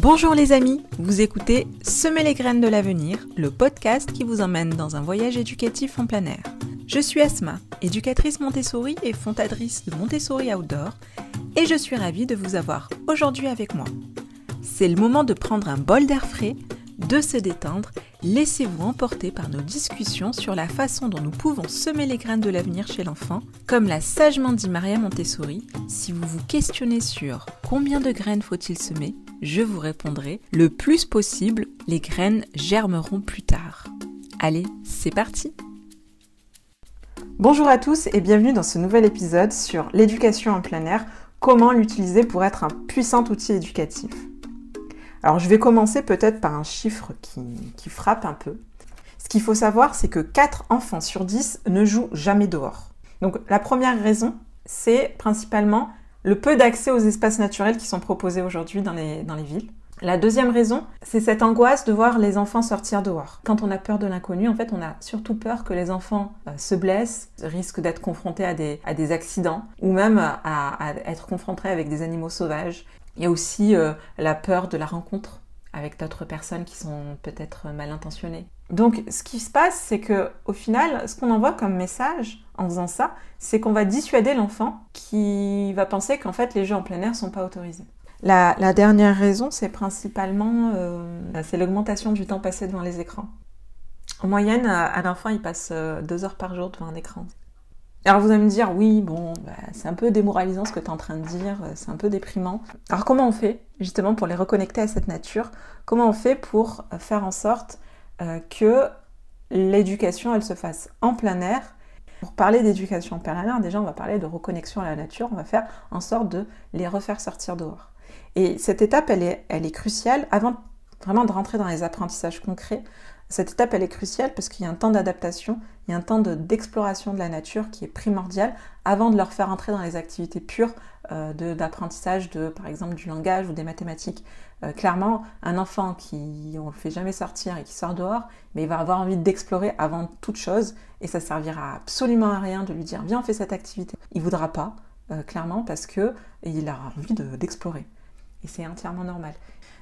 Bonjour les amis, vous écoutez Semer les graines de l'avenir, le podcast qui vous emmène dans un voyage éducatif en plein air. Je suis Asma, éducatrice Montessori et fondatrice de Montessori Outdoor, et je suis ravie de vous avoir aujourd'hui avec moi. C'est le moment de prendre un bol d'air frais, de se détendre, laissez-vous emporter par nos discussions sur la façon dont nous pouvons semer les graines de l'avenir chez l'enfant, comme l'a sagement dit Maria Montessori, si vous vous questionnez sur combien de graines faut-il semer, je vous répondrai le plus possible, les graines germeront plus tard. Allez, c'est parti Bonjour à tous et bienvenue dans ce nouvel épisode sur l'éducation en plein air, comment l'utiliser pour être un puissant outil éducatif. Alors je vais commencer peut-être par un chiffre qui, frappe un peu. Ce qu'il faut savoir, c'est que 4 enfants sur 10 ne jouent jamais dehors. Donc la première raison, c'est principalement le peu d'accès aux espaces naturels qui sont proposés aujourd'hui dans les, villes. La deuxième raison, c'est cette angoisse de voir les enfants sortir dehors. Quand on a peur de l'inconnu, en fait, on a surtout peur que les enfants euh, se blessent, risquent d'être confrontés à des, accidents ou même à, à, être confrontés avec des animaux sauvages. Il y a aussi euh, la peur de la rencontre avec d'autres personnes qui sont peut-être mal intentionnées. Donc, ce qui se passe, c'est que au final, ce qu'on envoie comme message en faisant ça, c'est qu'on va dissuader l'enfant qui va penser qu'en fait les jeux en plein air sont pas autorisés. La, dernière raison, c'est principalement euh, c'est l'augmentation du temps passé devant les écrans. En moyenne, un enfant, il passe euh, deux heures par jour devant un écran. Alors vous allez me dire, oui, bon, bah, c'est un peu démoralisant ce que tu es en train de dire, euh, c'est un peu déprimant. Alors comment on fait justement pour les reconnecter à cette nature? Comment on fait pour faire en sorte que l'éducation, elle se fasse en plein air? Pour parler d'éducation en plein air, déjà on va parler de reconnexion à la nature, on va faire en sorte de les refaire sortir dehors. Et cette étape, elle est, elle est cruciale avant vraiment de rentrer dans les apprentissages concrets. Cette étape, elle est cruciale parce qu'il y a un temps d'adaptation, il y a un temps d'exploration de, la nature qui est primordial avant de leur faire entrer dans les activités pures euh, d'apprentissage de, par exemple, du langage ou des mathématiques. Euh, clairement, un enfant qui on le fait jamais sortir et qui sort dehors, mais il va avoir envie d'explorer avant toute chose et ça servira absolument à rien de lui dire viens on fait cette activité. Il voudra pas, euh, clairement, parce que il a envie d'explorer. Et c'est entièrement normal.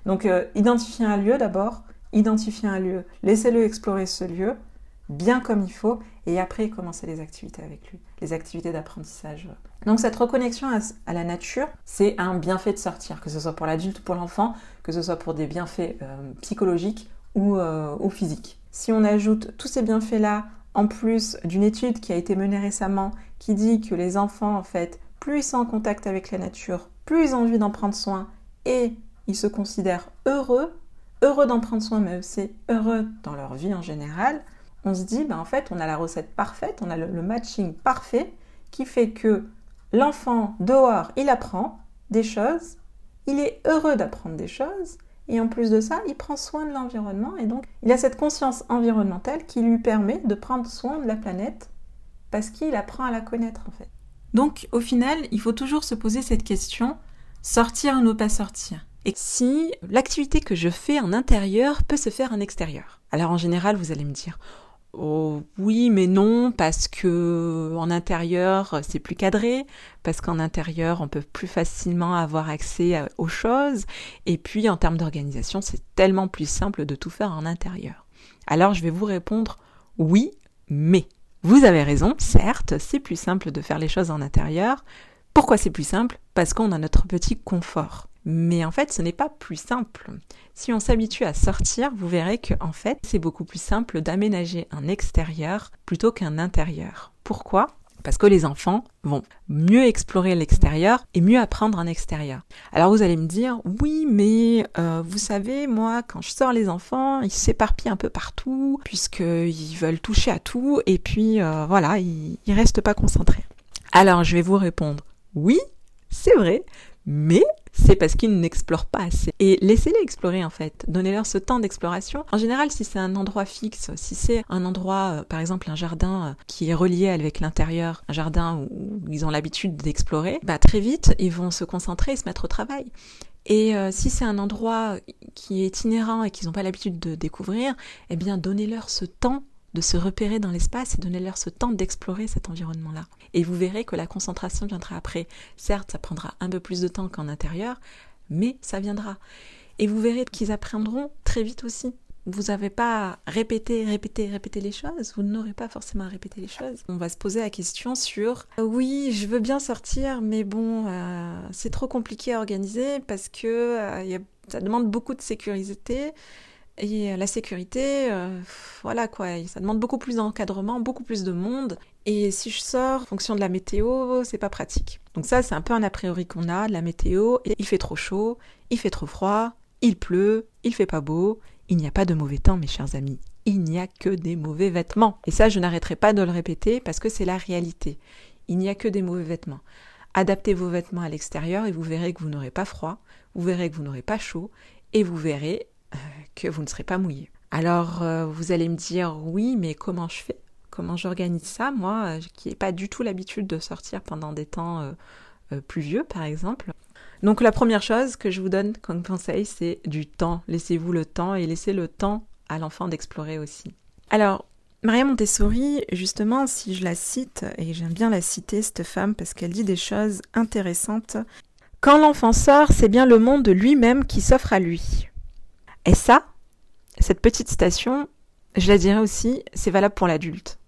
Donc, identifier un lieu d'abord, identifier un lieu, laissez-le explorer ce lieu, bien comme il faut, et après commencer les activités avec lui, les activités d'apprentissage. Donc cette reconnexion à, la nature, c'est un bienfait de sortir, que ce soit pour l'adulte ou pour l'enfant, que ce soit pour des bienfaits euh, psychologiques ou, euh, ou physiques. Si on ajoute tous ces bienfaits-là, en plus d'une étude qui a été menée récemment, qui dit que les enfants, en fait, plus ils sont en contact avec la nature, plus ils ont envie d'en prendre soin, et ils se considèrent heureux, heureux d'en prendre soin, mais aussi heureux dans leur vie en général, on se dit, ben en fait, on a la recette parfaite, on a le, matching parfait qui fait que l'enfant dehors, il apprend des choses, il est heureux d'apprendre des choses, et en plus de ça, il prend soin de l'environnement, et donc il a cette conscience environnementale qui lui permet de prendre soin de la planète parce qu'il apprend à la connaître en fait. Donc au final, il faut toujours se poser cette question, sortir ou ne pas sortir? Et si l'activité que je fais en intérieur peut se faire en extérieur? Alors en général, vous allez me dire oh, oui, mais non, parce que en intérieur c'est plus cadré, parce qu'en intérieur on peut plus facilement avoir accès aux choses, et puis en termes d'organisation c'est tellement plus simple de tout faire en intérieur. Alors je vais vous répondre oui, mais. Vous avez raison, certes, c'est plus simple de faire les choses en intérieur. Pourquoi c'est plus simple? Parce qu'on a notre petit confort. Mais en fait, ce n'est pas plus simple. Si on s'habitue à sortir, vous verrez que en fait, c'est beaucoup plus simple d'aménager un extérieur plutôt qu'un intérieur. Pourquoi? Parce que les enfants vont mieux explorer l'extérieur et mieux apprendre en extérieur. Alors vous allez me dire, oui, mais euh, vous savez, moi, quand je sors les enfants, ils s'éparpillent un peu partout, puisqu'ils veulent toucher à tout, et puis euh, voilà, ils, ils restent pas concentrés. Alors je vais vous répondre, oui, c'est vrai, mais c'est parce qu'ils n'explorent pas assez. Et laissez-les explorer en fait, donnez-leur ce temps d'exploration. En général, si c'est un endroit fixe, si c'est un endroit, euh, par exemple un jardin euh, qui est relié avec l'intérieur, un jardin où ils ont l'habitude d'explorer, bah très vite, ils vont se concentrer et se mettre au travail. Et euh, si c'est un endroit qui est itinérant et qu'ils n'ont pas l'habitude de découvrir, eh bien donnez-leur ce temps de se repérer dans l'espace et donnez-leur ce temps d'explorer cet environnement-là. Et vous verrez que la concentration viendra après. Certes, ça prendra un peu plus de temps qu'en intérieur, mais ça viendra. Et vous verrez qu'ils apprendront très vite aussi. Vous n'avez pas répété, répété, répété les choses, vous n'aurez pas forcément à répéter les choses. On va se poser la question sur euh, oui, je veux bien sortir, mais bon, euh, c'est trop compliqué à organiser parce que euh, ça demande beaucoup de sécurité. Et la sécurité, voilà quoi, ça demande beaucoup plus d'encadrement, beaucoup plus de monde. Et si je sors, en fonction de la météo, c'est pas pratique. Donc ça, c'est un peu un a priori qu'on a de la météo. Il fait trop chaud, il fait trop froid, il pleut, il fait pas beau, il n'y a pas de mauvais temps, mes chers amis. Il n'y a que des mauvais vêtements. Et ça, je n'arrêterai pas de le répéter parce que c'est la réalité. Il n'y a que des mauvais vêtements. Adaptez vos vêtements à l'extérieur et vous verrez que vous n'aurez pas froid, vous verrez que vous n'aurez pas chaud et vous verrez euh, que vous ne serez pas mouillé. Alors, euh, vous allez me dire, oui, mais comment je fais? Comment j'organise ça, moi, euh, qui n'ai pas du tout l'habitude de sortir pendant des temps pluvieux, par exemple? Donc la première chose que je vous donne comme conseil, c'est du temps. Laissez-vous le temps et laissez le temps à l'enfant d'explorer aussi. Alors, Maria Montessori, justement, si je la cite, et j'aime bien la citer, cette femme, parce qu'elle dit des choses intéressantes. Quand l'enfant sort, c'est bien le monde de lui-même qui s'offre à lui. Et ça, cette petite citation, je la dirais aussi, c'est valable pour l'adulte.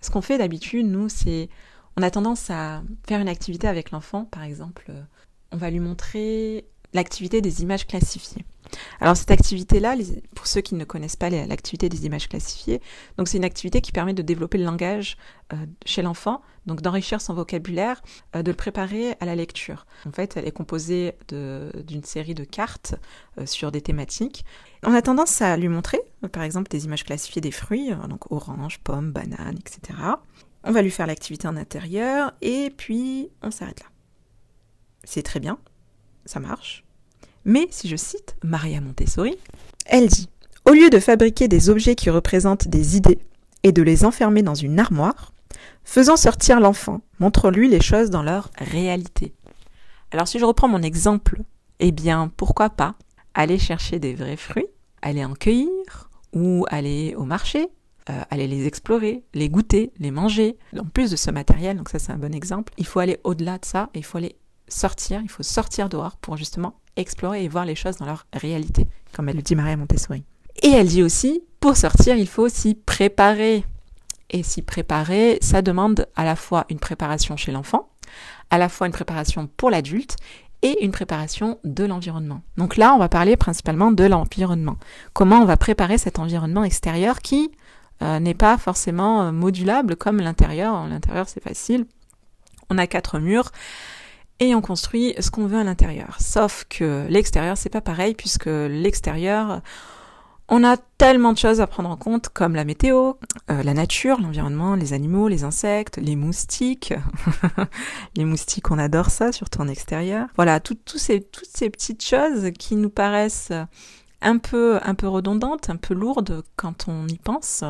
Ce qu'on fait d'habitude, nous, c'est on a tendance à faire une activité avec l'enfant, par exemple, on va lui montrer l'activité des images classifiées. Alors cette activité-là, pour ceux qui ne connaissent pas l'activité des images classifiées, donc c'est une activité qui permet de développer le langage euh, chez l'enfant, donc d'enrichir son vocabulaire, euh, de le préparer à la lecture. En fait, elle est composée d'une série de cartes euh, sur des thématiques. On a tendance à lui montrer, par exemple, des images classifiées des fruits, donc orange, pomme, banane, etc. On va lui faire l'activité en intérieur et puis on s'arrête là c'est très bien, ça marche. Mais si je cite Maria Montessori, elle dit Au lieu de fabriquer des objets qui représentent des idées et de les enfermer dans une armoire, faisons sortir l'enfant, montre-lui les choses dans leur réalité. Alors si je reprends mon exemple, eh bien pourquoi pas aller chercher des vrais fruits, aller en cueillir, ou aller au marché, euh, aller les explorer, les goûter, les manger. En plus de ce matériel, donc ça c'est un bon exemple, il faut aller au-delà de ça et il faut aller sortir, il faut sortir dehors pour justement explorer et voir les choses dans leur réalité, comme elle le dit Maria Montessori. Et elle dit aussi, pour sortir, il faut s'y préparer. Et s'y préparer, ça demande à la fois une préparation chez l'enfant, à la fois une préparation pour l'adulte et une préparation de l'environnement. Donc là, on va parler principalement de l'environnement. Comment on va préparer cet environnement extérieur qui euh, n'est pas forcément euh, modulable comme l'intérieur. L'intérieur, c'est facile. On a quatre murs et on construit ce qu'on veut à l'intérieur. Sauf que l'extérieur, c'est pas pareil puisque l'extérieur, on a tellement de choses à prendre en compte comme la météo, euh, la nature, l'environnement, les animaux, les insectes, les moustiques. les moustiques, on adore ça, surtout en extérieur. Voilà, toutes ces, toutes ces petites choses qui nous paraissent un peu, un peu redondante, un peu lourde quand on y pense,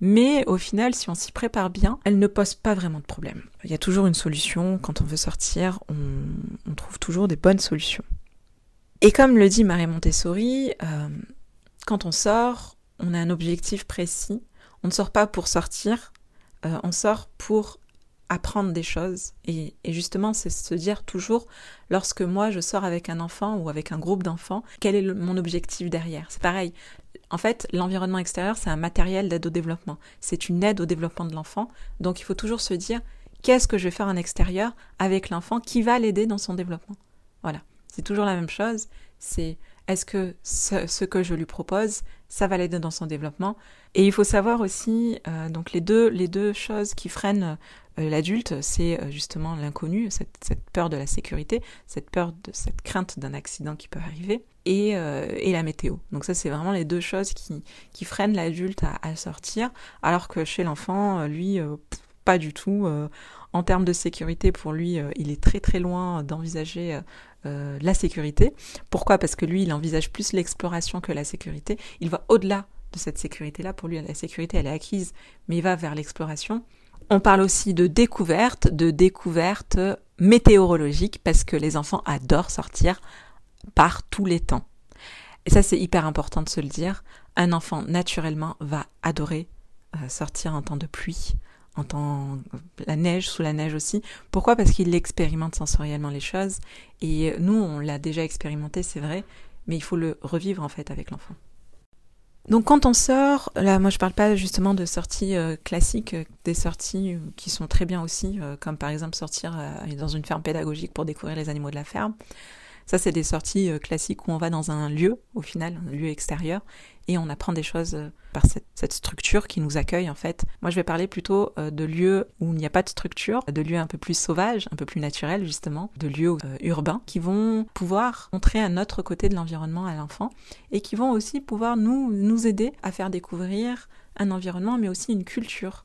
mais au final, si on s'y prépare bien, elle ne pose pas vraiment de problème. Il y a toujours une solution, quand on veut sortir, on, trouve toujours des bonnes solutions. Et comme le dit Marie Montessori, euh, quand on sort, on a un objectif précis. On ne sort pas pour sortir, euh, on sort pour apprendre des choses. Et, justement, c'est se dire toujours, lorsque moi je sors avec un enfant ou avec un groupe d'enfants, quel est mon objectif derrière? C'est pareil. En fait, l'environnement extérieur, c'est un matériel d'aide au développement. C'est une aide au développement de l'enfant. Donc il faut toujours se dire, qu'est-ce que je vais faire en extérieur avec l'enfant qui va l'aider dans son développement? Voilà. C'est toujours la même chose. C'est est-ce que ce, que je lui propose, ça va l'aider dans son développement? Et il faut savoir aussi, euh, donc les deux, les deux choses qui freinent l'adulte, c'est euh, justement l'inconnu, cette, peur de la sécurité, cette peur de cette crainte d'un accident qui peut arriver, et, et la météo. Donc ça, c'est vraiment les deux choses qui, freinent l'adulte à, sortir, alors que chez l'enfant, lui, pas du tout. en termes de sécurité, pour lui, il est très très loin d'envisager euh, la sécurité. Pourquoi? Parce que lui, il envisage plus l'exploration que la sécurité. Il va au-delà de cette sécurité-là. Pour lui, la sécurité, elle est acquise, mais il va vers l'exploration. On parle aussi de découverte, de découverte météorologique, parce que les enfants adorent sortir par tous les temps. Et ça, c'est hyper important de se le dire. Un enfant, naturellement, va adorer euh, sortir en temps de pluie, entend la neige, sous la neige aussi. Pourquoi? Parce qu'il expérimente sensoriellement les choses. Et nous, on l'a déjà expérimenté, c'est vrai. mais il faut le revivre en fait avec l'enfant. Donc quand on sort, là moi je parle pas justement de sorties euh, classiques, euh, des sorties euh, qui sont très bien aussi, comme par exemple sortir dans une ferme pédagogique pour découvrir les animaux de la ferme. Ça, c'est des sorties euh, classiques où on va dans un lieu, au final, un lieu extérieur, et on apprend des choses euh, par cette, structure qui nous accueille, en fait. Moi, je vais parler plutôt euh, de lieux où il n'y a pas de structure, de lieux un peu plus sauvages, un peu plus naturels, justement, de lieux urbains, qui vont pouvoir montrer un autre côté de l'environnement à l'enfant, et qui vont aussi pouvoir nous, nous aider à faire découvrir un environnement, mais aussi une culture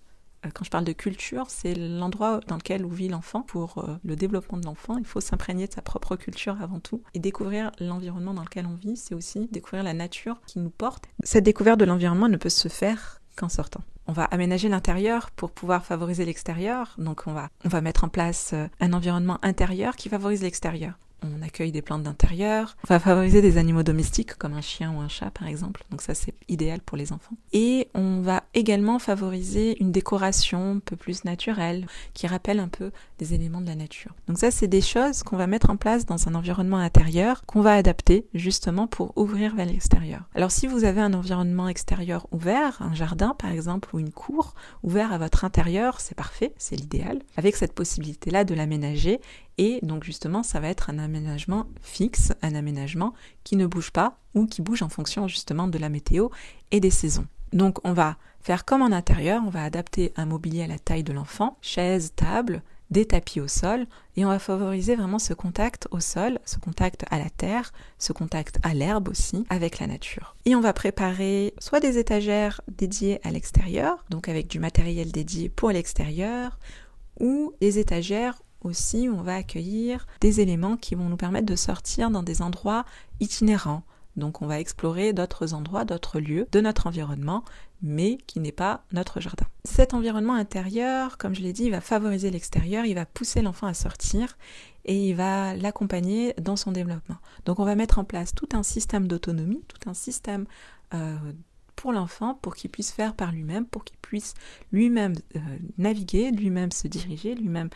quand je parle de culture, c'est l'endroit dans lequel vit l'enfant. Pour euh, le développement de l'enfant, il faut s'imprégner de sa propre culture avant tout. Et découvrir l'environnement dans lequel on vit, c'est aussi découvrir la nature qui nous porte. Cette découverte de l'environnement ne peut se faire qu'en sortant. On va aménager l'intérieur pour pouvoir favoriser l'extérieur. Donc on va, on va mettre en place euh, un environnement intérieur qui favorise l'extérieur on accueille des plantes d'intérieur. On va favoriser des animaux domestiques comme un chien ou un chat par exemple. Donc ça c'est idéal pour les enfants. Et on va également favoriser une décoration un peu plus naturelle qui rappelle un peu des éléments de la nature. Donc ça c'est des choses qu'on va mettre en place dans un environnement intérieur qu'on va adapter justement pour ouvrir vers l'extérieur. Alors si vous avez un environnement extérieur ouvert, un jardin par exemple ou une cour ouvert à votre intérieur, c'est parfait, c'est l'idéal. Avec cette possibilité là de l'aménager et donc justement, ça va être un aménagement fixe, un aménagement qui ne bouge pas ou qui bouge en fonction justement de la météo et des saisons. Donc on va faire comme en intérieur, on va adapter un mobilier à la taille de l'enfant, chaise, table, des tapis au sol, et on va favoriser vraiment ce contact au sol, ce contact à la terre, ce contact à l'herbe aussi, avec la nature. Et on va préparer soit des étagères dédiées à l'extérieur, donc avec du matériel dédié pour l'extérieur, ou des étagères aussi, on va accueillir des éléments qui vont nous permettre de sortir dans des endroits itinérants. Donc on va explorer d'autres endroits, d'autres lieux de notre environnement, mais qui n'est pas notre jardin. Cet environnement intérieur, comme je l'ai dit, il va favoriser l'extérieur, il va pousser l'enfant à sortir et il va l'accompagner dans son développement. Donc on va mettre en place tout un système d'autonomie, tout un système euh, pour l'enfant, pour qu'il puisse faire par lui-même, pour qu'il puisse lui-même euh, naviguer, lui-même se diriger, lui-même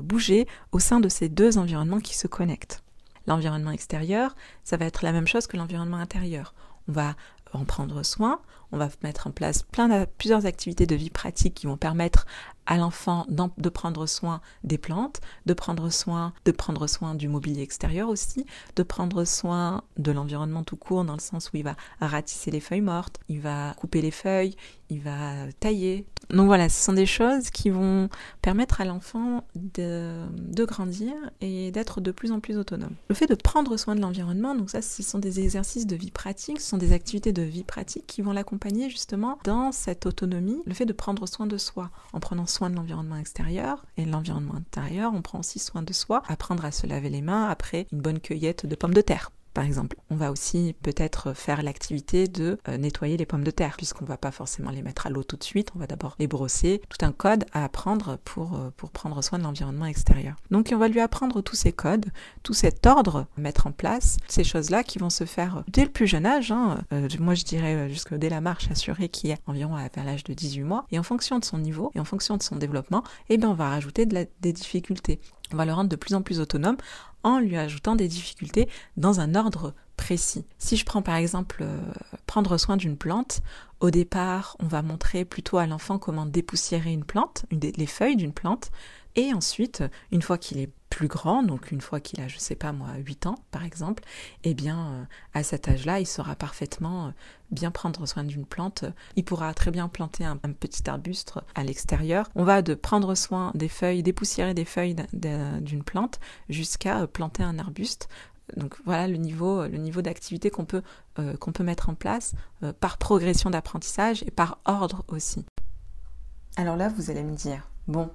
bouger au sein de ces deux environnements qui se connectent. L'environnement extérieur, ça va être la même chose que l'environnement intérieur. On va en prendre soin, on va mettre en place plein de, plusieurs activités de vie pratique qui vont permettre à l'enfant de prendre soin des plantes, de prendre soin, de prendre soin du mobilier extérieur aussi, de prendre soin de l'environnement tout court dans le sens où il va ratisser les feuilles mortes, il va couper les feuilles, il va tailler. Donc voilà, ce sont des choses qui vont permettre à l'enfant de, grandir et d'être de plus en plus autonome. Le fait de prendre soin de l'environnement, donc ça, ce sont des exercices de vie pratique, ce sont des activités de vie pratique qui vont l'accompagner justement dans cette autonomie, le fait de prendre soin de soi en prenant soin de l'environnement extérieur et l'environnement intérieur, on prend aussi soin de soi, apprendre à se laver les mains après une bonne cueillette de pommes de terre par exemple. On va aussi peut-être faire l'activité de euh, nettoyer les pommes de terre, puisqu'on ne va pas forcément les mettre à l'eau tout de suite, on va d'abord les brosser. Tout un code à apprendre pour, euh, pour prendre soin de l'environnement extérieur. Donc on va lui apprendre tous ces codes, tout cet ordre, mettre en place ces choses-là qui vont se faire dès le plus jeune âge. Hein. Euh, moi je dirais jusque dès la marche assurée qui est environ à l'âge de 18 mois. Et en fonction de son niveau et en fonction de son développement, eh bien on va rajouter des difficultés. On va le rendre de plus en plus autonome en lui ajoutant des difficultés dans un ordre précis. Si je prends par exemple euh, prendre soin d'une plante, au départ, on va montrer plutôt à l'enfant comment dépoussiérer une plante, les feuilles d'une plante, et ensuite, une fois qu'il est plus grand, donc une fois qu'il a, je sais pas moi, 8 ans par exemple, eh bien, euh, à cet âge-là, il saura parfaitement euh, bien prendre soin d'une plante. Il pourra très bien planter un, petit arbuste à l'extérieur. On va de prendre soin des feuilles, dépoussiérer des feuilles d'une plante jusqu'à euh, planter un arbuste. Donc voilà le niveau, le niveau d'activité qu'on peut, qu'on peut mettre en place par progression d'apprentissage et par ordre aussi. Alors là, vous allez me dire, bon,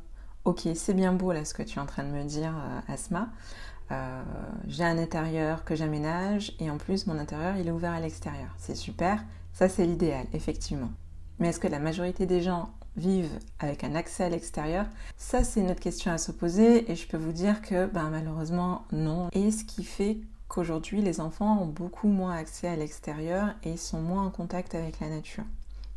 ok, c'est bien beau là ce que tu es en train de me dire, euh, Asma. Euh, j'ai un intérieur que j'aménage et en plus mon intérieur il est ouvert à l'extérieur. C'est super, ça c'est l'idéal, effectivement. Mais est-ce que la majorité des gens vivent avec un accès à l'extérieur? Ça c'est une autre question à se poser et je peux vous dire que ben, malheureusement non. Et ce qui fait qu'aujourd'hui les enfants ont beaucoup moins accès à l'extérieur et sont moins en contact avec la nature.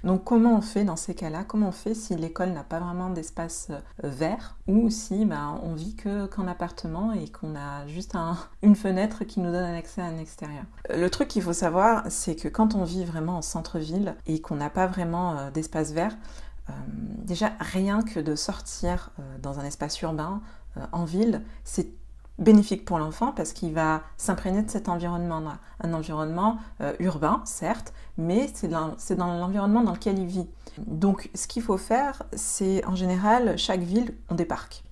Donc comment on fait dans ces cas-là? Comment on fait si l'école n'a pas vraiment d'espace euh, vert? Ou si ben, on vit que qu'en appartement et qu'on a juste une fenêtre qui nous donne un accès à un extérieur? Le truc qu'il faut savoir, c'est que quand on vit vraiment en centre-ville et qu'on n'a pas vraiment euh, d'espace vert, euh, déjà rien que de sortir dans un espace urbain en ville, c'est bénéfique pour l'enfant parce qu'il va s'imprégner de cet environnement-là. Un environnement euh, urbain, certes, mais c'est dans, l'environnement dans lequel il vit. Donc ce qu'il faut faire, c'est en général, chaque ville ont des parcs.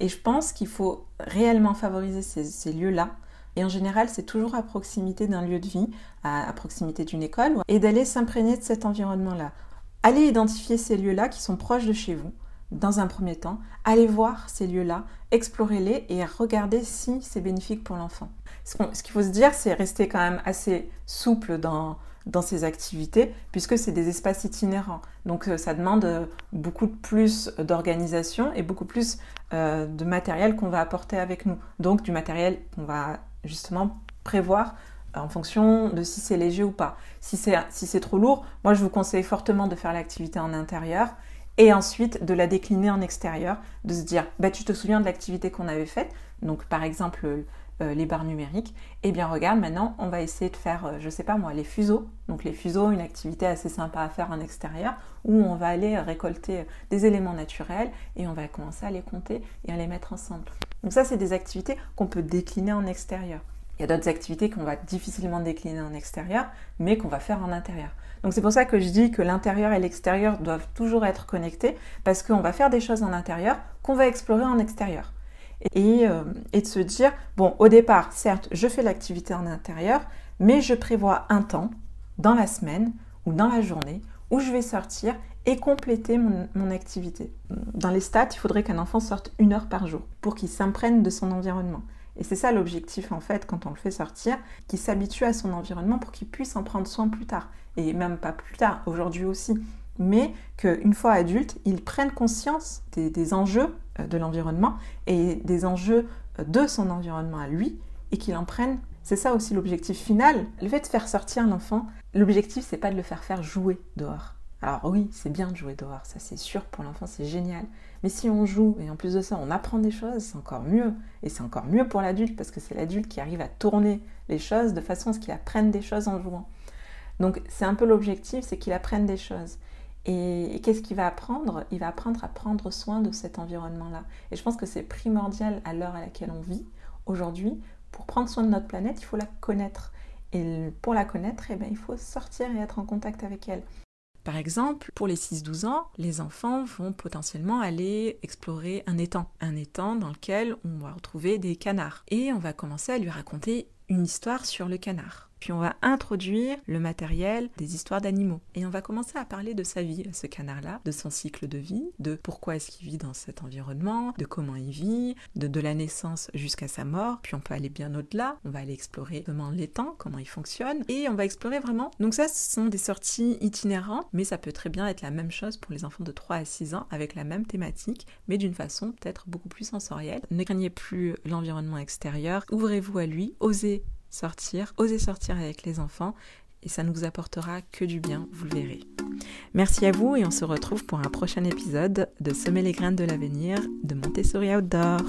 Et je pense qu'il faut réellement favoriser ces, lieux-là. Et en général, c'est toujours à proximité d'un lieu de vie, à, à proximité d'une école, et d'aller s'imprégner de cet environnement-là. Allez identifier ces lieux-là qui sont proches de chez vous dans un premier temps, allez voir ces lieux-là, explorez-les et regardez si c'est bénéfique pour l'enfant. Ce qu'il faut se dire, c'est rester quand même assez souple dans, dans ces activités, puisque c'est des espaces itinérants. Donc euh, ça demande euh, beaucoup plus d'organisation et beaucoup plus euh, de matériel qu'on va apporter avec nous. Donc du matériel qu'on va justement prévoir en fonction de si c'est léger ou pas. Si c'est si trop lourd, moi je vous conseille fortement de faire l'activité en intérieur et ensuite de la décliner en extérieur, de se dire, bah, tu te souviens de l'activité qu'on avait faite, donc par exemple euh, les barres numériques, et eh bien regarde, maintenant on va essayer de faire, euh, je sais pas moi, les fuseaux. Donc les fuseaux, une activité assez sympa à faire en extérieur, où on va aller récolter des éléments naturels et on va commencer à les compter et à les mettre ensemble. Donc ça, c'est des activités qu'on peut décliner en extérieur. Il y a d'autres activités qu'on va difficilement décliner en extérieur, mais qu'on va faire en intérieur. Donc c'est pour ça que je dis que l'intérieur et l'extérieur doivent toujours être connectés, parce qu'on va faire des choses en intérieur qu'on va explorer en extérieur. Et, euh, et, de se dire, bon, au départ, certes, je fais l'activité en intérieur, mais je prévois un temps dans la semaine ou dans la journée où je vais sortir et compléter mon, mon activité. Dans les stats, il faudrait qu'un enfant sorte une heure par jour pour qu'il s'imprègne de son environnement. Et c'est ça l'objectif en fait quand on le fait sortir, qu'il s'habitue à son environnement pour qu'il puisse en prendre soin plus tard. Et même pas plus tard, aujourd'hui aussi. Mais qu'une fois adulte, il prenne conscience des, enjeux euh, de l'environnement et des enjeux euh, de son environnement à lui et qu'il en prenne. C'est ça aussi l'objectif final. Le fait de faire sortir l'enfant, l'objectif c'est pas de le faire faire jouer dehors. Alors oui, c'est bien de jouer dehors, ça c'est sûr, pour l'enfant c'est génial. Mais si on joue et en plus de ça on apprend des choses, c'est encore mieux. Et c'est encore mieux pour l'adulte parce que c'est l'adulte qui arrive à tourner les choses de façon à ce qu'il apprenne des choses en jouant. Donc c'est un peu l'objectif, c'est qu'il apprenne des choses. Et, qu'est-ce qu'il va apprendre? Il va apprendre à prendre soin de cet environnement-là. Et je pense que c'est primordial à l'heure à laquelle on vit aujourd'hui. Pour prendre soin de notre planète, il faut la connaître. Et pour la connaître, eh bien, il faut sortir et être en contact avec elle. Par exemple, pour les 6-12 ans, les enfants vont potentiellement aller explorer un étang. Un étang dans lequel on va retrouver des canards. Et on va commencer à lui raconter une histoire sur le canard. Puis on va introduire le matériel des histoires d'animaux. Et on va commencer à parler de sa vie, ce canard-là, de son cycle de vie, de pourquoi est-ce qu'il vit dans cet environnement, de comment il vit, de, de la naissance jusqu'à sa mort. Puis on peut aller bien au-delà. On va aller explorer comment l'étang, comment il fonctionne. Et on va explorer vraiment. Donc ça, ce sont des sorties itinérantes, mais ça peut très bien être la même chose pour les enfants de 3 à 6 ans avec la même thématique, mais d'une façon peut-être beaucoup plus sensorielle. Ne craignez plus l'environnement extérieur. Ouvrez-vous à lui, osez sortir, osez sortir avec les enfants et ça ne vous apportera que du bien, vous le verrez. Merci à vous et on se retrouve pour un prochain épisode de Semer les graines de l'avenir de Montessori Outdoor.